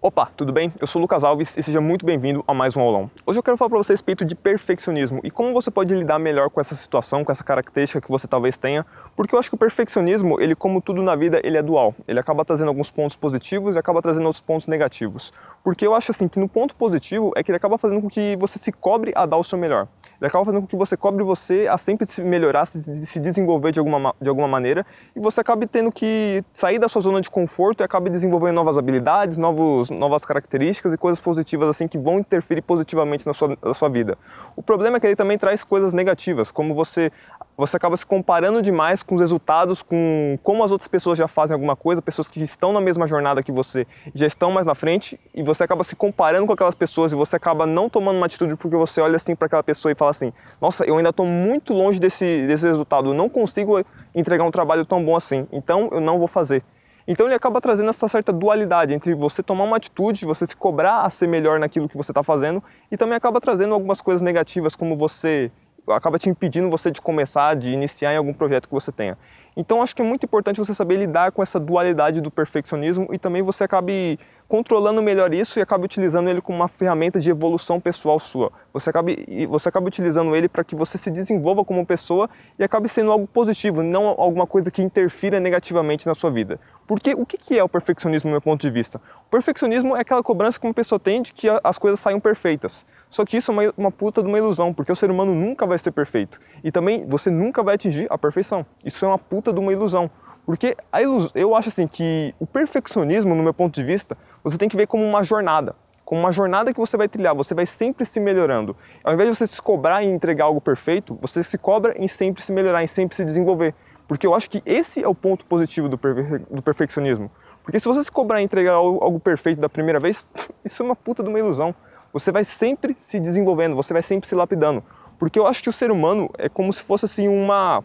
Opa, tudo bem? Eu sou o Lucas Alves e seja muito bem-vindo a mais um aulão. Hoje eu quero falar para você a respeito de perfeccionismo e como você pode lidar melhor com essa situação, com essa característica que você talvez tenha, porque eu acho que o perfeccionismo, ele como tudo na vida, ele é dual. Ele acaba trazendo alguns pontos positivos e acaba trazendo outros pontos negativos. Porque eu acho assim que no ponto positivo é que ele acaba fazendo com que você se cobre a dar o seu melhor. Ele acaba fazendo com que você cobre você a sempre se melhorar, se, se desenvolver de alguma, de alguma maneira e você acabe tendo que sair da sua zona de conforto e acabe desenvolvendo novas habilidades, novos, novas características e coisas positivas assim que vão interferir positivamente na sua, na sua vida. O problema é que ele também traz coisas negativas, como você você acaba se comparando demais com os resultados, com como as outras pessoas já fazem alguma coisa, pessoas que estão na mesma jornada que você, já estão mais na frente, e você acaba se comparando com aquelas pessoas e você acaba não tomando uma atitude porque você olha assim para aquela pessoa e fala assim: "Nossa, eu ainda estou muito longe desse desse resultado, eu não consigo entregar um trabalho tão bom assim, então eu não vou fazer". Então ele acaba trazendo essa certa dualidade entre você tomar uma atitude, você se cobrar a ser melhor naquilo que você está fazendo, e também acaba trazendo algumas coisas negativas, como você acaba te impedindo você de começar, de iniciar em algum projeto que você tenha. Então acho que é muito importante você saber lidar com essa dualidade do perfeccionismo e também você acabe controlando melhor isso e acabe utilizando ele como uma ferramenta de evolução pessoal sua. Você acabe, você acaba utilizando ele para que você se desenvolva como pessoa e acabe sendo algo positivo, não alguma coisa que interfira negativamente na sua vida. Porque o que é o perfeccionismo do meu ponto de vista? O perfeccionismo é aquela cobrança que uma pessoa tem de que as coisas saiam perfeitas. Só que isso é uma, uma puta de uma ilusão, porque o ser humano nunca vai ser perfeito. E também você nunca vai atingir a perfeição. Isso é uma puta de uma ilusão. Porque a ilus... eu acho assim que o perfeccionismo, no meu ponto de vista, você tem que ver como uma jornada. Como uma jornada que você vai trilhar, você vai sempre se melhorando. Ao invés de você se cobrar em entregar algo perfeito, você se cobra em sempre se melhorar, em sempre se desenvolver. Porque eu acho que esse é o ponto positivo do, perfe... do perfeccionismo. Porque se você se cobrar em entregar algo perfeito da primeira vez, isso é uma puta de uma ilusão. Você vai sempre se desenvolvendo, você vai sempre se lapidando. Porque eu acho que o ser humano é como se fosse assim uma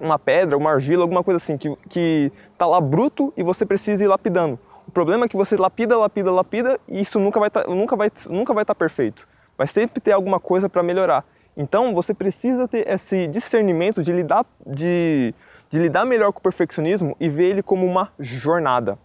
uma pedra, uma argila, alguma coisa assim, que, que tá lá bruto e você precisa ir lapidando. Problema é que você lapida, lapida, lapida e isso nunca vai tá, nunca vai nunca vai estar tá perfeito. Vai sempre ter alguma coisa para melhorar. Então você precisa ter esse discernimento de lidar de, de lidar melhor com o perfeccionismo e ver ele como uma jornada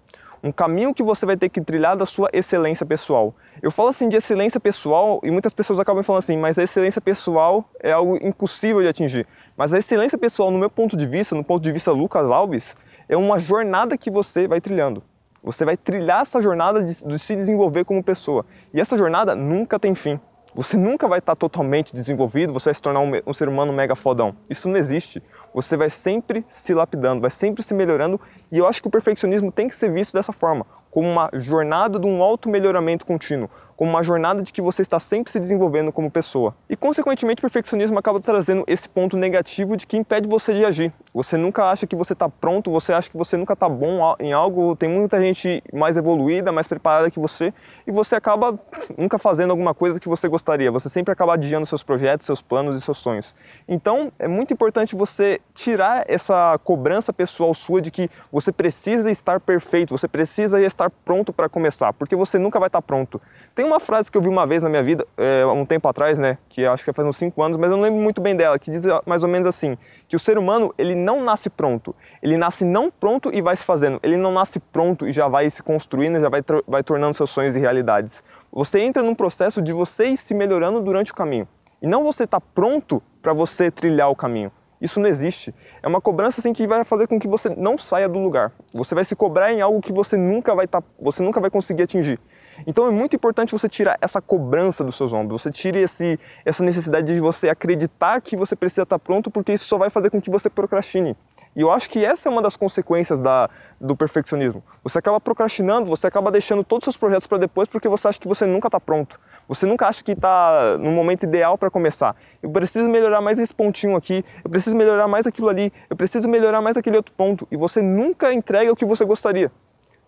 um caminho que você vai ter que trilhar da sua excelência pessoal. Eu falo assim de excelência pessoal e muitas pessoas acabam falando assim, mas a excelência pessoal é algo impossível de atingir. Mas a excelência pessoal, no meu ponto de vista, no ponto de vista Lucas Alves, é uma jornada que você vai trilhando. Você vai trilhar essa jornada de, de se desenvolver como pessoa. E essa jornada nunca tem fim. Você nunca vai estar totalmente desenvolvido, você vai se tornar um, um ser humano mega fodão. Isso não existe você vai sempre se lapidando, vai sempre se melhorando, e eu acho que o perfeccionismo tem que ser visto dessa forma, como uma jornada de um auto-melhoramento contínuo, como uma jornada de que você está sempre se desenvolvendo como pessoa. E, consequentemente, o perfeccionismo acaba trazendo esse ponto negativo de que impede você de agir. Você nunca acha que você está pronto, você acha que você nunca está bom em algo, tem muita gente mais evoluída, mais preparada que você, e você acaba nunca fazendo alguma coisa que você gostaria. Você sempre acaba adiando seus projetos, seus planos e seus sonhos. Então, é muito importante você tirar essa cobrança pessoal sua de que você precisa estar perfeito, você precisa estar pronto para começar, porque você nunca vai estar pronto. Tem uma frase que eu vi uma vez na minha vida, é, um tempo atrás, né, que acho que faz uns 5 anos, mas eu não lembro muito bem dela, que diz mais ou menos assim, que o ser humano, ele não nasce pronto, ele nasce não pronto e vai se fazendo, ele não nasce pronto e já vai se construindo, já vai, vai tornando seus sonhos e realidades. Você entra num processo de você ir se melhorando durante o caminho, e não você estar tá pronto para você trilhar o caminho. Isso não existe. É uma cobrança assim que vai fazer com que você não saia do lugar. Você vai se cobrar em algo que você nunca vai tá, você nunca vai conseguir atingir. Então é muito importante você tirar essa cobrança dos seus ombros, você tire esse, essa necessidade de você acreditar que você precisa estar pronto, porque isso só vai fazer com que você procrastine. E eu acho que essa é uma das consequências da, do perfeccionismo. Você acaba procrastinando, você acaba deixando todos os seus projetos para depois porque você acha que você nunca está pronto. Você nunca acha que está no momento ideal para começar. Eu preciso melhorar mais esse pontinho aqui, eu preciso melhorar mais aquilo ali, eu preciso melhorar mais aquele outro ponto. E você nunca entrega o que você gostaria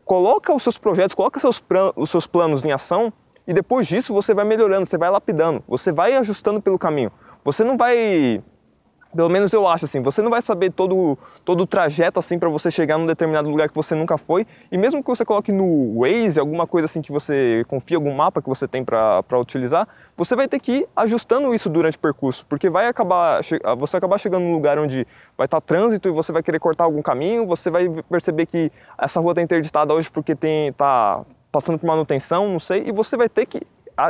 coloca os seus projetos, coloca seus os seus planos em ação e depois disso você vai melhorando, você vai lapidando, você vai ajustando pelo caminho. Você não vai pelo menos eu acho assim, você não vai saber todo, todo o trajeto assim para você chegar num determinado lugar que você nunca foi, e mesmo que você coloque no Waze, alguma coisa assim que você confia, algum mapa que você tem para utilizar, você vai ter que ir ajustando isso durante o percurso, porque vai acabar, você acabar chegando num lugar onde vai estar tá trânsito e você vai querer cortar algum caminho, você vai perceber que essa rua está interditada hoje porque tem tá passando por manutenção, não sei, e você vai ter que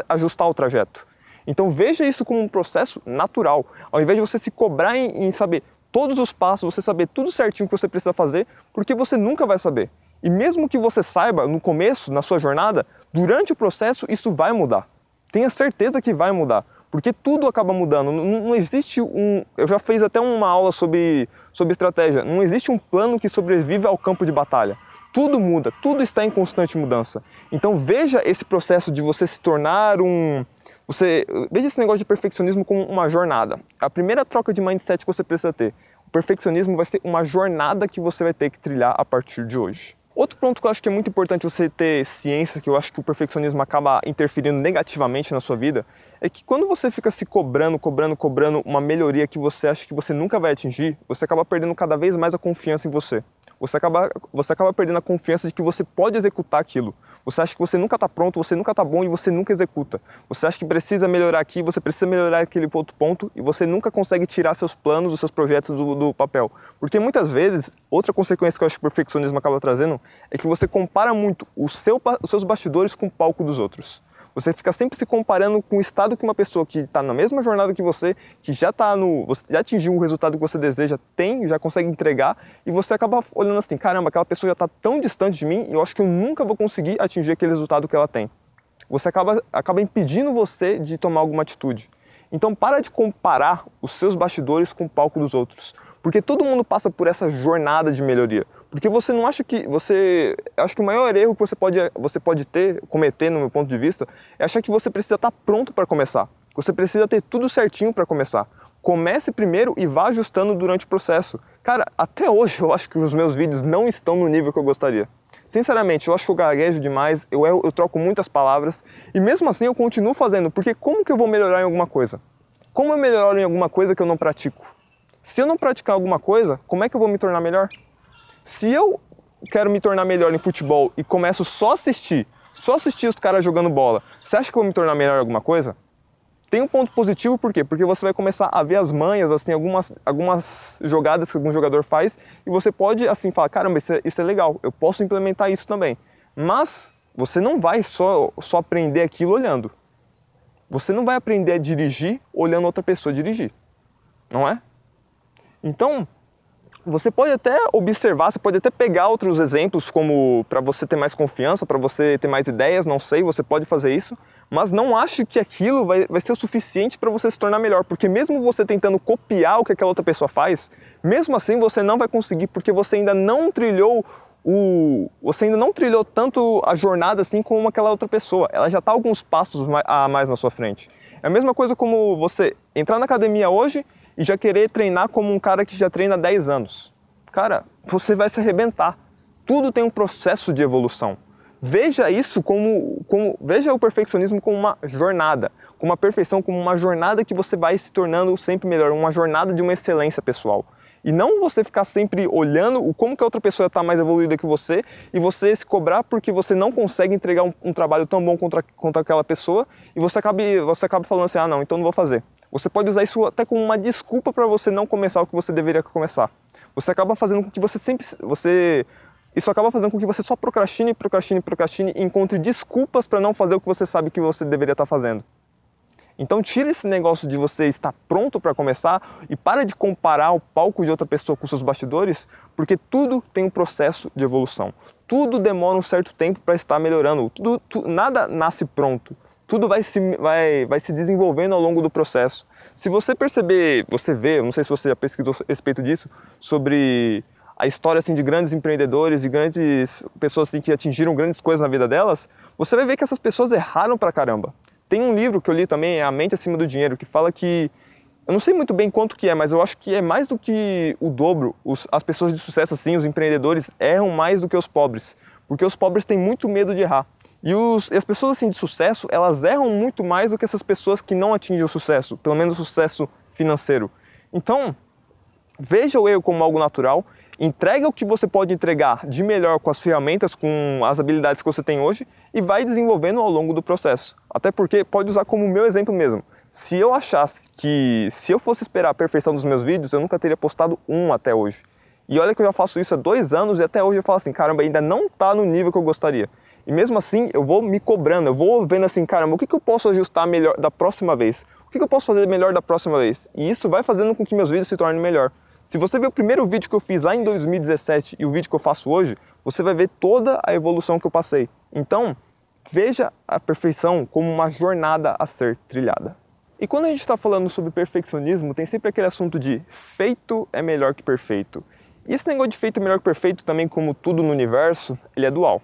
ajustar o trajeto. Então veja isso como um processo natural. Ao invés de você se cobrar em, em saber todos os passos, você saber tudo certinho que você precisa fazer, porque você nunca vai saber. E mesmo que você saiba no começo, na sua jornada, durante o processo isso vai mudar. Tenha certeza que vai mudar, porque tudo acaba mudando. Não, não, existe um. Eu já fiz até uma aula sobre, sobre estratégia. Não existe um plano que sobrevive ao campo de batalha. Tudo muda, tudo está em constante mudança. Então veja esse processo de você se tornar um. Você veja esse negócio de perfeccionismo como uma jornada. A primeira troca de mindset que você precisa ter. O perfeccionismo vai ser uma jornada que você vai ter que trilhar a partir de hoje. Outro ponto que eu acho que é muito importante você ter ciência, que eu acho que o perfeccionismo acaba interferindo negativamente na sua vida, é que quando você fica se cobrando, cobrando, cobrando uma melhoria que você acha que você nunca vai atingir, você acaba perdendo cada vez mais a confiança em você você acaba, você acaba perdendo a confiança de que você pode executar aquilo. Você acha que você nunca está pronto, você nunca está bom e você nunca executa. Você acha que precisa melhorar aqui, você precisa melhorar aquele outro ponto e você nunca consegue tirar seus planos, os seus projetos do, do papel. Porque muitas vezes, outra consequência que eu acho que o perfeccionismo acaba trazendo é que você compara muito seu, os seus bastidores com o palco dos outros. Você fica sempre se comparando com o estado que uma pessoa que está na mesma jornada que você, que já tá no, você já atingiu o resultado que você deseja, tem, já consegue entregar, e você acaba olhando assim, caramba, aquela pessoa já está tão distante de mim, e eu acho que eu nunca vou conseguir atingir aquele resultado que ela tem. Você acaba, acaba impedindo você de tomar alguma atitude. Então para de comparar os seus bastidores com o palco dos outros, porque todo mundo passa por essa jornada de melhoria. Porque você não acha que você, acho que o maior erro que você pode você pode ter, cometer no meu ponto de vista, é achar que você precisa estar pronto para começar. Você precisa ter tudo certinho para começar. Comece primeiro e vá ajustando durante o processo. Cara, até hoje eu acho que os meus vídeos não estão no nível que eu gostaria. Sinceramente, eu acho que eu gaguejo demais, eu, eu, eu troco muitas palavras e mesmo assim eu continuo fazendo, porque como que eu vou melhorar em alguma coisa? Como eu melhoro em alguma coisa que eu não pratico? Se eu não praticar alguma coisa, como é que eu vou me tornar melhor? Se eu quero me tornar melhor em futebol e começo só a assistir, só assistir os caras jogando bola, você acha que eu vou me tornar melhor em alguma coisa? Tem um ponto positivo, por quê? Porque você vai começar a ver as manhas, assim, algumas, algumas jogadas que algum jogador faz, e você pode, assim, falar, caramba, isso é, isso é legal, eu posso implementar isso também. Mas você não vai só, só aprender aquilo olhando. Você não vai aprender a dirigir olhando outra pessoa dirigir, não é? Então, você pode até observar, você pode até pegar outros exemplos como para você ter mais confiança, para você ter mais ideias, não sei, você pode fazer isso, mas não ache que aquilo vai, vai ser o suficiente para você se tornar melhor, porque mesmo você tentando copiar o que aquela outra pessoa faz, mesmo assim você não vai conseguir, porque você ainda não trilhou o, você ainda não trilhou tanto a jornada assim como aquela outra pessoa. Ela já está alguns passos a mais na sua frente. É a mesma coisa como você entrar na academia hoje e já querer treinar como um cara que já treina há 10 anos. Cara, você vai se arrebentar. Tudo tem um processo de evolução. Veja isso como, como veja o perfeccionismo como uma jornada, como uma perfeição, como uma jornada que você vai se tornando sempre melhor, uma jornada de uma excelência pessoal. E não você ficar sempre olhando o como que a outra pessoa está mais evoluída que você e você se cobrar porque você não consegue entregar um, um trabalho tão bom contra, contra aquela pessoa e você acaba, você acaba falando assim, ah não, então não vou fazer. Você pode usar isso até como uma desculpa para você não começar o que você deveria começar. Você acaba fazendo com que você sempre você isso acaba fazendo com que você só procrastine, procrastine, procrastine e encontre desculpas para não fazer o que você sabe que você deveria estar tá fazendo. Então tira esse negócio de você estar pronto para começar e para de comparar o palco de outra pessoa com seus bastidores, porque tudo tem um processo de evolução. Tudo demora um certo tempo para estar melhorando. Tudo, tu, nada nasce pronto tudo vai se, vai, vai se desenvolvendo ao longo do processo. Se você perceber, você vê, não sei se você já pesquisou a respeito disso, sobre a história assim, de grandes empreendedores, de grandes pessoas assim, que atingiram grandes coisas na vida delas, você vai ver que essas pessoas erraram pra caramba. Tem um livro que eu li também, é A Mente Acima do Dinheiro, que fala que eu não sei muito bem quanto que é, mas eu acho que é mais do que o dobro. Os, as pessoas de sucesso, assim, os empreendedores, erram mais do que os pobres. Porque os pobres têm muito medo de errar. E, os, e as pessoas assim de sucesso, elas erram muito mais do que essas pessoas que não atingem o sucesso, pelo menos o sucesso financeiro. Então, veja o erro como algo natural, entrega o que você pode entregar de melhor com as ferramentas, com as habilidades que você tem hoje e vai desenvolvendo ao longo do processo. Até porque pode usar como meu exemplo mesmo. Se eu achasse que se eu fosse esperar a perfeição dos meus vídeos, eu nunca teria postado um até hoje. E olha que eu já faço isso há dois anos e até hoje eu falo assim, caramba, ainda não está no nível que eu gostaria. E mesmo assim, eu vou me cobrando, eu vou vendo assim, caramba, o que, que eu posso ajustar melhor da próxima vez? O que, que eu posso fazer melhor da próxima vez? E isso vai fazendo com que meus vídeos se tornem melhor. Se você ver o primeiro vídeo que eu fiz lá em 2017 e o vídeo que eu faço hoje, você vai ver toda a evolução que eu passei. Então, veja a perfeição como uma jornada a ser trilhada. E quando a gente está falando sobre perfeccionismo, tem sempre aquele assunto de feito é melhor que perfeito. E esse negócio de feito melhor que perfeito, também como tudo no universo, ele é dual.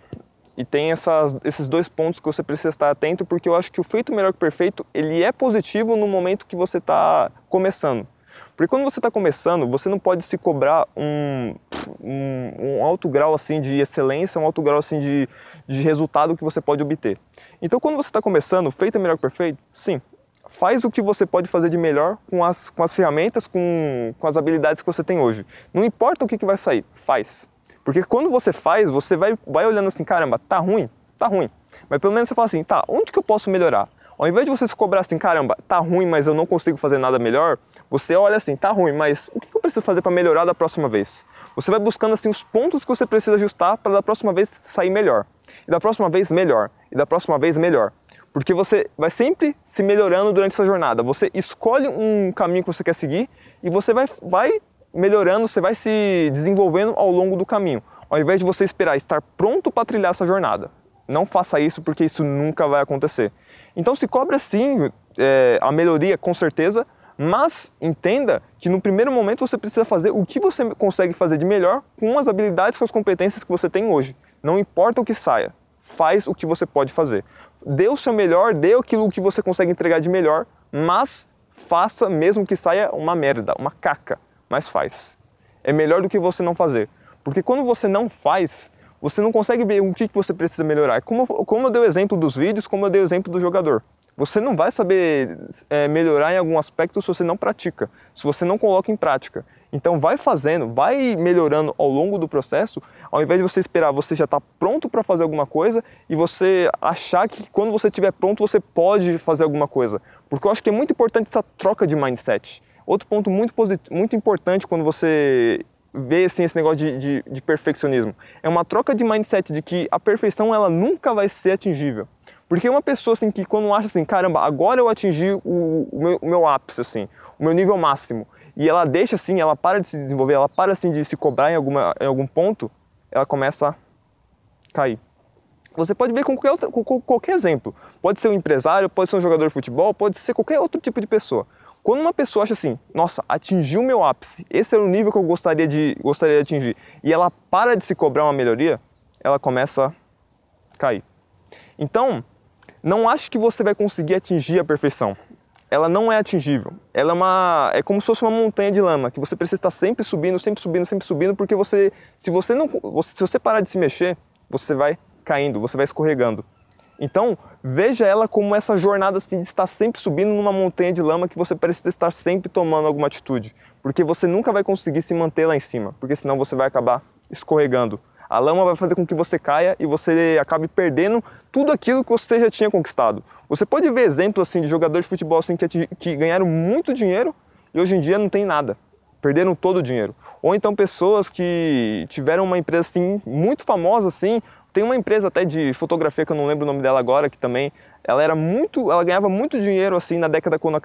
E tem essas, esses dois pontos que você precisa estar atento, porque eu acho que o feito melhor que perfeito, ele é positivo no momento que você está começando. Porque quando você está começando, você não pode se cobrar um, um, um, alto grau assim de excelência, um alto grau assim de, de resultado que você pode obter. Então, quando você está começando, feito melhor que perfeito? Sim. Faz o que você pode fazer de melhor com as, com as ferramentas, com, com as habilidades que você tem hoje. Não importa o que, que vai sair, faz. Porque quando você faz, você vai, vai olhando assim, caramba, tá ruim? Tá ruim. Mas pelo menos você fala assim, tá, onde que eu posso melhorar? Ao invés de você se cobrar assim, caramba, tá ruim, mas eu não consigo fazer nada melhor, você olha assim, tá ruim, mas o que eu preciso fazer para melhorar da próxima vez? Você vai buscando assim os pontos que você precisa ajustar para da próxima vez sair melhor. E da próxima vez melhor. E da próxima vez melhor. Porque você vai sempre se melhorando durante essa jornada. Você escolhe um caminho que você quer seguir e você vai, vai melhorando, você vai se desenvolvendo ao longo do caminho, ao invés de você esperar estar pronto para trilhar essa jornada. Não faça isso porque isso nunca vai acontecer. Então se cobra sim é, a melhoria com certeza, mas entenda que no primeiro momento você precisa fazer o que você consegue fazer de melhor com as habilidades, com as competências que você tem hoje. Não importa o que saia, faz o que você pode fazer. Dê o seu melhor, dê aquilo que você consegue entregar de melhor, mas faça mesmo que saia uma merda, uma caca mas faz. É melhor do que você não fazer. Porque quando você não faz, você não consegue ver o que você precisa melhorar. Como, como eu dei o exemplo dos vídeos, como eu dei o exemplo do jogador. Você não vai saber é, melhorar em algum aspecto se você não pratica, se você não coloca em prática. Então vai fazendo, vai melhorando ao longo do processo, ao invés de você esperar você já está pronto para fazer alguma coisa e você achar que quando você estiver pronto você pode fazer alguma coisa. Porque eu acho que é muito importante essa troca de mindset. Outro ponto muito, muito importante quando você vê assim, esse negócio de, de, de, perfeccionismo é uma troca de mindset de que a perfeição ela nunca vai ser atingível. Porque uma pessoa assim, que quando acha assim, caramba, agora eu atingi o, o, meu, o meu ápice, assim, o meu nível máximo, e ela deixa assim, ela para de se desenvolver, ela para assim de se cobrar em, alguma, em algum ponto, ela começa a cair. Você pode ver com qualquer, outro, com qualquer exemplo. Pode ser um empresário, pode ser um jogador de futebol, pode ser qualquer outro tipo de pessoa. Quando uma pessoa acha assim, nossa, atingiu o meu ápice, esse era o nível que eu gostaria de, gostaria de atingir, e ela para de se cobrar uma melhoria, ela começa a cair. Então, não ache que você vai conseguir atingir a perfeição. Ela não é atingível. Ela é uma, é como se fosse uma montanha de lama que você precisa estar sempre subindo, sempre subindo, sempre subindo, porque você, se você não, se você parar de se mexer, você vai caindo, você vai escorregando. Então, veja ela como essa jornada assim, de estar sempre subindo numa montanha de lama que você precisa estar sempre tomando alguma atitude, porque você nunca vai conseguir se manter lá em cima, porque senão você vai acabar escorregando. A lama vai fazer com que você caia e você acabe perdendo tudo aquilo que você já tinha conquistado. Você pode ver exemplos assim de jogadores de futebol assim que, que ganharam muito dinheiro e hoje em dia não tem nada, perderam todo o dinheiro. Ou então pessoas que tiveram uma empresa assim muito famosa assim, tem uma empresa até de fotografia que eu não lembro o nome dela agora, que também ela era muito, ela ganhava muito dinheiro assim na década quando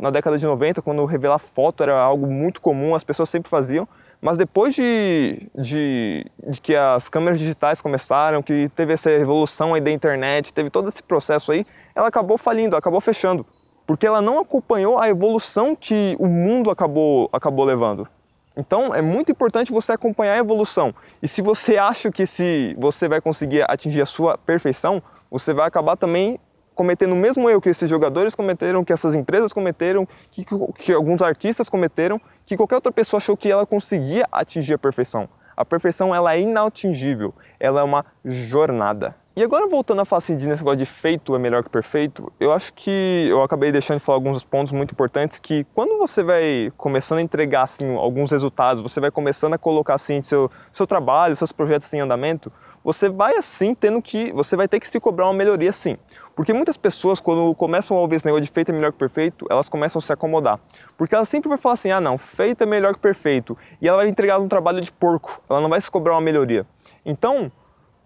na década de 90, quando revelar foto era algo muito comum, as pessoas sempre faziam. Mas depois de, de, de, que as câmeras digitais começaram, que teve essa revolução aí da internet, teve todo esse processo aí, ela acabou falindo, acabou fechando. Porque ela não acompanhou a evolução que o mundo acabou, acabou levando. Então é muito importante você acompanhar a evolução. E se você acha que se você vai conseguir atingir a sua perfeição, você vai acabar também cometendo o mesmo erro que esses jogadores cometeram, que essas empresas cometeram, que, que alguns artistas cometeram, que qualquer outra pessoa achou que ela conseguia atingir a perfeição. A perfeição ela é inatingível, ela é uma jornada. E agora voltando a falar assim, de nesse negócio de feito é melhor que perfeito, eu acho que eu acabei deixando de falar alguns pontos muito importantes que quando você vai começando a entregar assim alguns resultados, você vai começando a colocar assim seu seu trabalho, seus projetos em andamento, você vai assim tendo que, você vai ter que se cobrar uma melhoria sim. Porque muitas pessoas, quando começam a ouvir esse negócio de feito é melhor que perfeito, elas começam a se acomodar. Porque ela sempre vai falar assim, ah não, feito é melhor que perfeito. E ela vai entregar um trabalho de porco, ela não vai se cobrar uma melhoria. Então,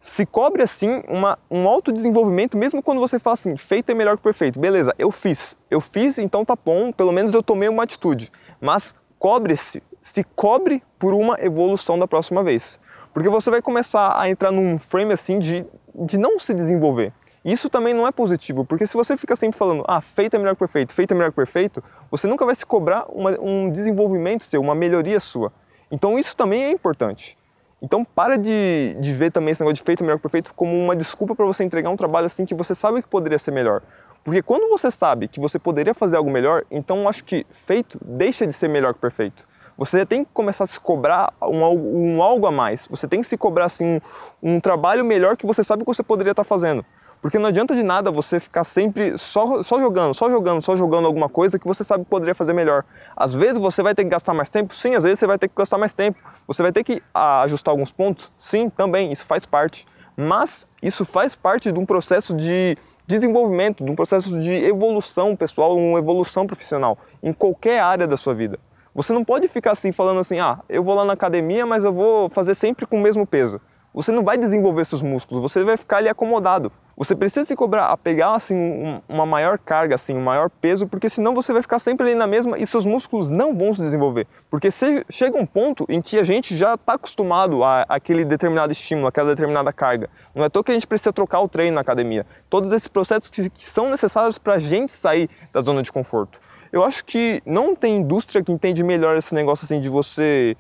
se cobre assim uma, um autodesenvolvimento, mesmo quando você fala assim, feito é melhor que perfeito. Beleza, eu fiz. Eu fiz, então tá bom, pelo menos eu tomei uma atitude. Mas cobre-se, se cobre por uma evolução da próxima vez. Porque você vai começar a entrar num frame assim de, de não se desenvolver. Isso também não é positivo, porque se você fica sempre falando, ah, feito é melhor que perfeito, feito é melhor que perfeito, você nunca vai se cobrar uma, um desenvolvimento seu, uma melhoria sua. Então isso também é importante. Então para de, de ver também esse negócio de feito é melhor que perfeito como uma desculpa para você entregar um trabalho assim que você sabe que poderia ser melhor. Porque quando você sabe que você poderia fazer algo melhor, então acho que feito deixa de ser melhor que perfeito você tem que começar a se cobrar um, um algo a mais. Você tem que se cobrar assim, um, um trabalho melhor que você sabe que você poderia estar fazendo. Porque não adianta de nada você ficar sempre só, só jogando, só jogando, só jogando alguma coisa que você sabe que poderia fazer melhor. Às vezes você vai ter que gastar mais tempo? Sim, às vezes você vai ter que gastar mais tempo. Você vai ter que ah, ajustar alguns pontos? Sim, também, isso faz parte. Mas isso faz parte de um processo de desenvolvimento, de um processo de evolução pessoal, uma evolução profissional em qualquer área da sua vida. Você não pode ficar assim falando assim, ah, eu vou lá na academia, mas eu vou fazer sempre com o mesmo peso. Você não vai desenvolver seus músculos, você vai ficar ali acomodado. Você precisa se cobrar a pegar assim uma maior carga, assim, um maior peso, porque senão você vai ficar sempre ali na mesma e seus músculos não vão se desenvolver. Porque se, chega um ponto em que a gente já está acostumado a, aquele determinado estímulo, aquela determinada carga. Não é toa que a gente precisa trocar o treino na academia. Todos esses processos que, que são necessários para a gente sair da zona de conforto. Eu acho que não tem indústria que entende melhor esse negócio assim de você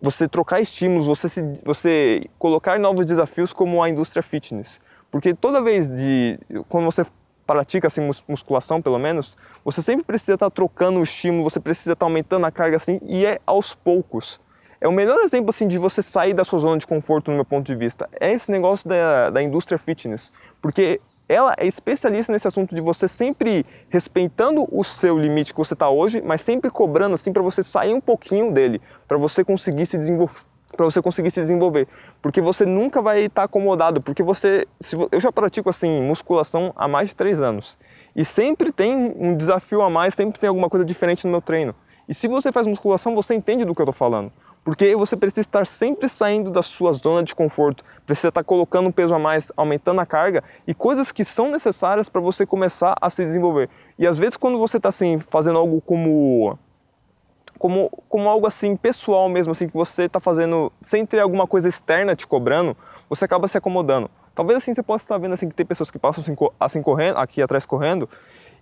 você trocar estímulos, você se, você colocar novos desafios como a indústria fitness. Porque toda vez de quando você pratica assim musculação, pelo menos, você sempre precisa estar trocando o estímulo, você precisa estar aumentando a carga assim e é aos poucos. É o melhor exemplo assim de você sair da sua zona de conforto no meu ponto de vista. É esse negócio da, da indústria fitness, porque ela é especialista nesse assunto de você sempre respeitando o seu limite que você está hoje, mas sempre cobrando assim para você sair um pouquinho dele, para você conseguir se desenvolver para você conseguir se desenvolver, porque você nunca vai estar tá acomodado, porque você, se, eu já pratico assim musculação há mais de três anos e sempre tem um desafio a mais, sempre tem alguma coisa diferente no meu treino. E se você faz musculação, você entende do que eu estou falando. Porque você precisa estar sempre saindo da sua zona de conforto, precisa estar colocando um peso a mais, aumentando a carga e coisas que são necessárias para você começar a se desenvolver. E às vezes quando você está assim fazendo algo como como, como algo assim pessoal mesmo, assim que você está fazendo sem ter alguma coisa externa te cobrando, você acaba se acomodando. Talvez assim você possa estar vendo assim que tem pessoas que passam assim, assim correndo, aqui atrás correndo,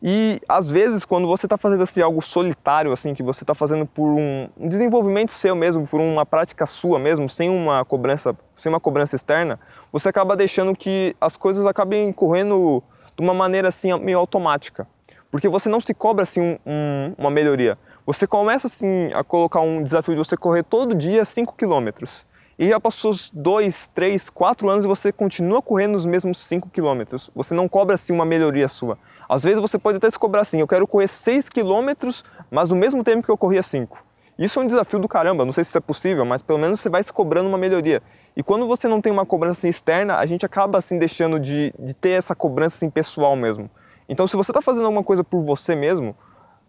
e às vezes, quando você está fazendo assim, algo solitário, assim, que você está fazendo por um, desenvolvimento seu mesmo, por uma prática sua mesmo, sem uma cobrança, sem uma cobrança externa, você acaba deixando que as coisas acabem correndo de uma maneira assim meio automática, porque você não se cobra assim um, uma melhoria. Você começa assim a colocar um desafio de você correr todo dia 5 quilômetros e já passou dois, três, quatro anos e você continua correndo os mesmos 5 quilômetros. Você não cobra assim uma melhoria sua. Às vezes você pode até se cobrar assim, eu quero correr 6 quilômetros, mas no mesmo tempo que eu corria 5. Isso é um desafio do caramba, não sei se isso é possível, mas pelo menos você vai se cobrando uma melhoria. E quando você não tem uma cobrança assim, externa, a gente acaba assim deixando de, de ter essa cobrança assim, pessoal mesmo. Então se você está fazendo alguma coisa por você mesmo,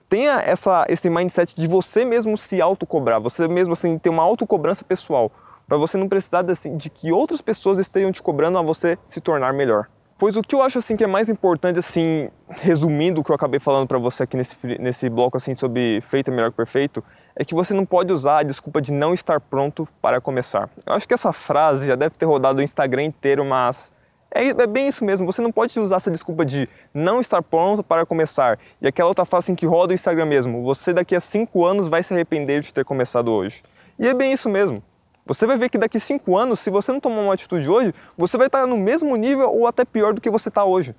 tenha essa, esse mindset de você mesmo se autocobrar, você mesmo assim ter uma autocobrança pessoal para você não precisar de, assim, de que outras pessoas estejam te cobrando a você se tornar melhor. Pois o que eu acho assim que é mais importante assim, resumindo o que eu acabei falando para você aqui nesse nesse bloco assim sobre feito é melhor que perfeito, é que você não pode usar a desculpa de não estar pronto para começar. Eu acho que essa frase já deve ter rodado o Instagram inteiro, mas é, é, bem isso mesmo, você não pode usar essa desculpa de não estar pronto para começar. E aquela outra frase assim que roda o Instagram mesmo, você daqui a 5 anos vai se arrepender de ter começado hoje. E é bem isso mesmo. Você vai ver que daqui cinco anos, se você não tomar uma atitude hoje, você vai estar no mesmo nível ou até pior do que você está hoje.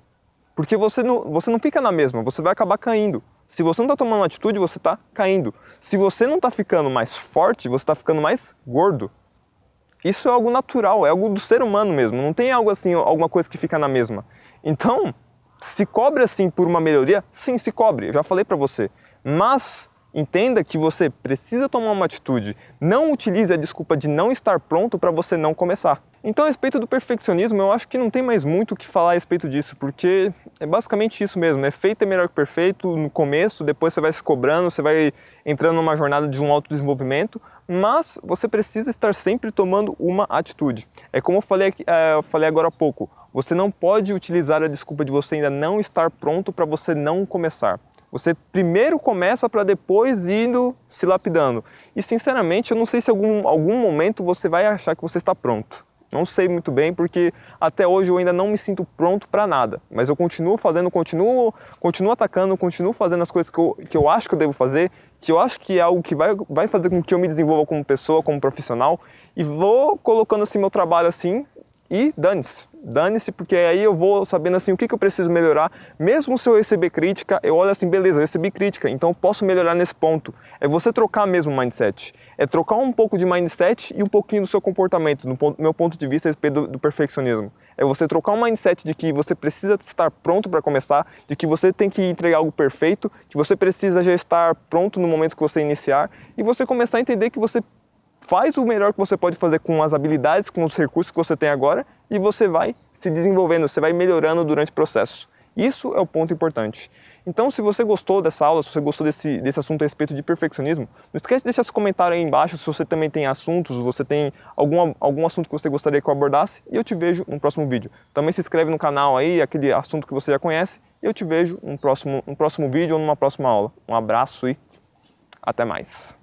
Porque você não, você não fica na mesma, você vai acabar caindo. Se você não está tomando uma atitude, você está caindo. Se você não está ficando mais forte, você está ficando mais gordo. Isso é algo natural, é algo do ser humano mesmo. Não tem algo assim, alguma coisa que fica na mesma. Então, se cobre assim por uma melhoria, sim, se cobre. Eu já falei para você. Mas Entenda que você precisa tomar uma atitude. Não utilize a desculpa de não estar pronto para você não começar. Então, a respeito do perfeccionismo, eu acho que não tem mais muito o que falar a respeito disso, porque é basicamente isso mesmo: é feito é melhor que perfeito no começo, depois você vai se cobrando, você vai entrando numa jornada de um autodesenvolvimento, mas você precisa estar sempre tomando uma atitude. É como eu falei, é, eu falei agora há pouco: você não pode utilizar a desculpa de você ainda não estar pronto para você não começar. Você primeiro começa para depois indo se lapidando. E sinceramente, eu não sei se algum, algum momento você vai achar que você está pronto. Não sei muito bem, porque até hoje eu ainda não me sinto pronto para nada. Mas eu continuo fazendo, continuo, continuo atacando, continuo fazendo as coisas que eu, que eu acho que eu devo fazer, que eu acho que é algo que vai, vai fazer com que eu me desenvolva como pessoa, como profissional. E vou colocando assim meu trabalho assim e dane-se dane-se, porque aí eu vou sabendo assim o que, que eu preciso melhorar. Mesmo se eu receber crítica, eu olho assim, beleza, eu recebi crítica, então posso melhorar nesse ponto. É você trocar mesmo o mindset. É trocar um pouco de mindset e um pouquinho do seu comportamento, do ponto, meu ponto de vista a respeito do, do perfeccionismo. É você trocar um mindset de que você precisa estar pronto para começar, de que você tem que entregar algo perfeito, que você precisa já estar pronto no momento que você iniciar, e você começar a entender que você faz o melhor que você pode fazer com as habilidades, com os recursos que você tem agora e você vai se desenvolvendo, você vai melhorando durante o processo. Isso é o ponto importante. Então, se você gostou dessa aula, se você gostou desse, desse assunto a respeito de perfeccionismo, não esquece de deixar seu comentário aí embaixo se você também tem assuntos, você tem algum, algum assunto que você gostaria que eu abordasse, e eu te vejo no próximo vídeo. Também se inscreve no canal aí, aquele assunto que você já conhece, e eu te vejo no próximo, no próximo vídeo ou numa próxima aula. Um abraço e até mais.